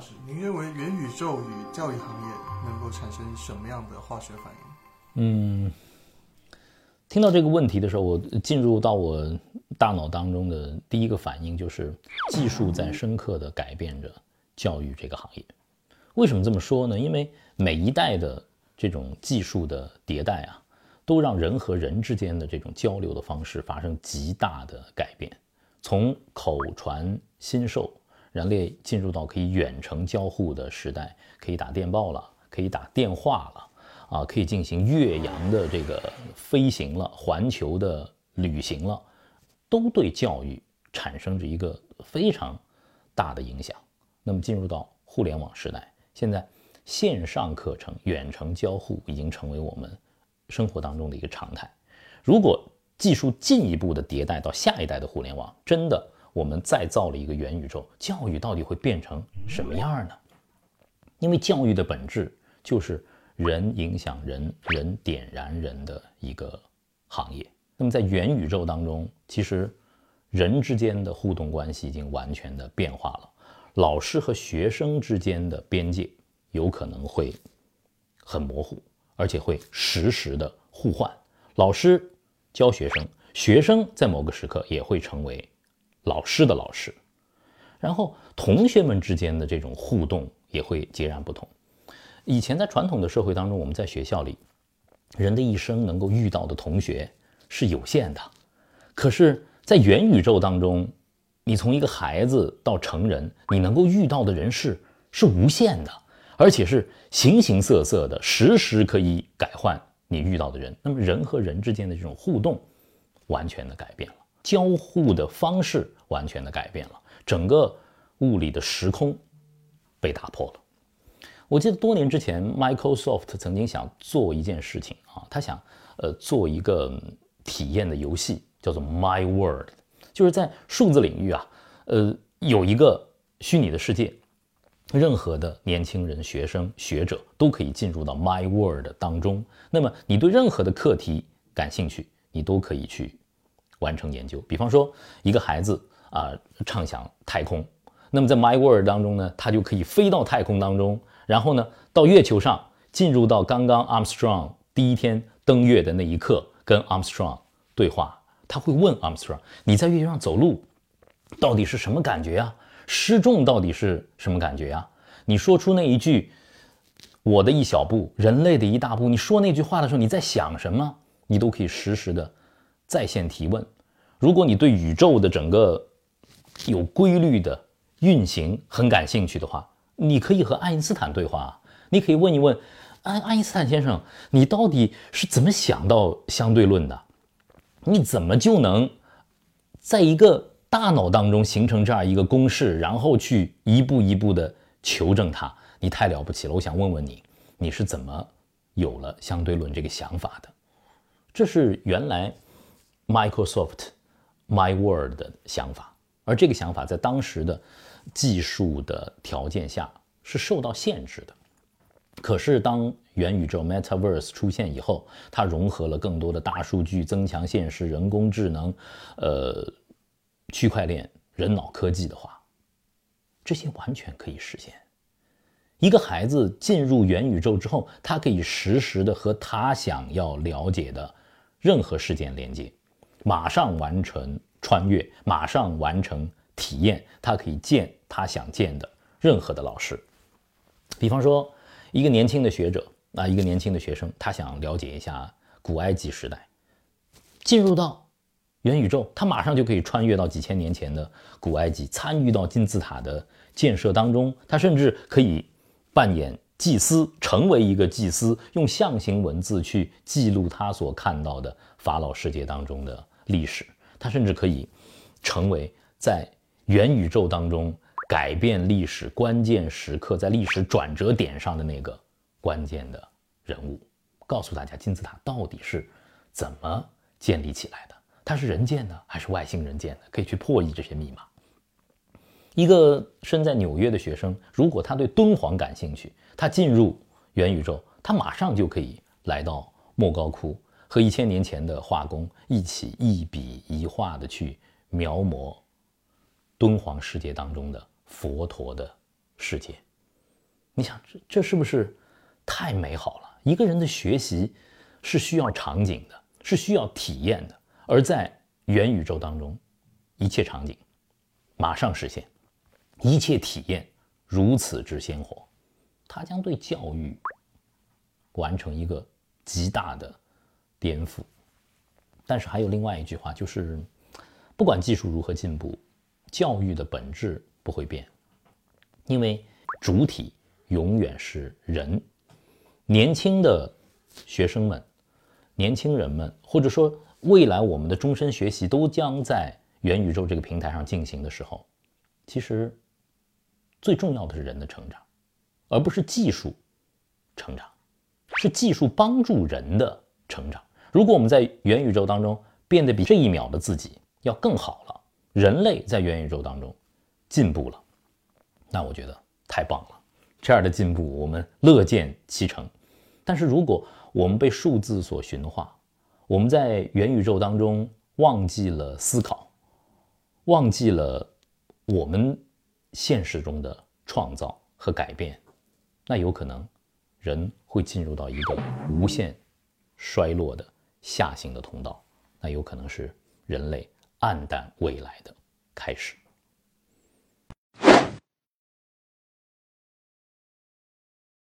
师，您认为元宇宙与教育行业能够产生什么样的化学反应？嗯，听到这个问题的时候，我进入到我大脑当中的第一个反应就是，技术在深刻的改变着教育这个行业。为什么这么说呢？因为每一代的这种技术的迭代啊，都让人和人之间的这种交流的方式发生极大的改变。从口传心授，人类进入到可以远程交互的时代，可以打电报了，可以打电话了。啊，可以进行越洋的这个飞行了，环球的旅行了，都对教育产生着一个非常大的影响。那么进入到互联网时代，现在线上课程、远程交互已经成为我们生活当中的一个常态。如果技术进一步的迭代到下一代的互联网，真的我们再造了一个元宇宙，教育到底会变成什么样呢？因为教育的本质就是。人影响人，人点燃人的一个行业。那么在元宇宙当中，其实人之间的互动关系已经完全的变化了。老师和学生之间的边界有可能会很模糊，而且会实时的互换。老师教学生，学生在某个时刻也会成为老师的老师。然后同学们之间的这种互动也会截然不同。以前在传统的社会当中，我们在学校里，人的一生能够遇到的同学是有限的。可是，在元宇宙当中，你从一个孩子到成人，你能够遇到的人是是无限的，而且是形形色色的，时时可以改换你遇到的人。那么，人和人之间的这种互动，完全的改变了，交互的方式完全的改变了，整个物理的时空被打破了。我记得多年之前，Microsoft 曾经想做一件事情啊，他想呃做一个体验的游戏，叫做 My World，就是在数字领域啊，呃有一个虚拟的世界，任何的年轻人、学生、学者都可以进入到 My World 当中。那么你对任何的课题感兴趣，你都可以去完成研究。比方说，一个孩子啊畅想太空，那么在 My World 当中呢，他就可以飞到太空当中。然后呢，到月球上，进入到刚刚 Armstrong 第一天登月的那一刻，跟 Armstrong 对话。他会问 Armstrong：“ 你在月球上走路，到底是什么感觉啊？失重到底是什么感觉呀？你说出那一句‘我的一小步，人类的一大步’，你说那句话的时候，你在想什么？你都可以实时的在线提问。如果你对宇宙的整个有规律的运行很感兴趣的话。”你可以和爱因斯坦对话，你可以问一问，爱爱因斯坦先生，你到底是怎么想到相对论的？你怎么就能在一个大脑当中形成这样一个公式，然后去一步一步的求证它？你太了不起了！我想问问你，你是怎么有了相对论这个想法的？这是原来 Microsoft My Word 的想法，而这个想法在当时的。技术的条件下是受到限制的，可是当元宇宙 （Metaverse） 出现以后，它融合了更多的大数据、增强现实、人工智能、呃，区块链、人脑科技的话，这些完全可以实现。一个孩子进入元宇宙之后，他可以实时的和他想要了解的任何事件连接，马上完成穿越，马上完成。体验，他可以见他想见的任何的老师。比方说，一个年轻的学者啊，一个年轻的学生，他想了解一下古埃及时代，进入到元宇宙，他马上就可以穿越到几千年前的古埃及，参与到金字塔的建设当中。他甚至可以扮演祭司，成为一个祭司，用象形文字去记录他所看到的法老世界当中的历史。他甚至可以成为在元宇宙当中改变历史关键时刻，在历史转折点上的那个关键的人物，告诉大家金字塔到底是怎么建立起来的？它是人建的还是外星人建的？可以去破译这些密码。一个身在纽约的学生，如果他对敦煌感兴趣，他进入元宇宙，他马上就可以来到莫高窟，和一千年前的画工一起一笔一画的去描摹。敦煌世界当中的佛陀的世界，你想，这这是不是太美好了？一个人的学习是需要场景的，是需要体验的，而在元宇宙当中，一切场景马上实现，一切体验如此之鲜活，它将对教育完成一个极大的颠覆。但是还有另外一句话，就是不管技术如何进步，教育的本质不会变，因为主体永远是人。年轻的学生们、年轻人们，或者说未来我们的终身学习都将在元宇宙这个平台上进行的时候，其实最重要的是人的成长，而不是技术成长，是技术帮助人的成长。如果我们在元宇宙当中变得比这一秒的自己要更好了，人类在元宇宙当中进步了，那我觉得太棒了。这样的进步我们乐见其成。但是如果我们被数字所驯化，我们在元宇宙当中忘记了思考，忘记了我们现实中的创造和改变，那有可能人会进入到一个无限衰落的。下行的通道，那有可能是人类暗淡未来的开始。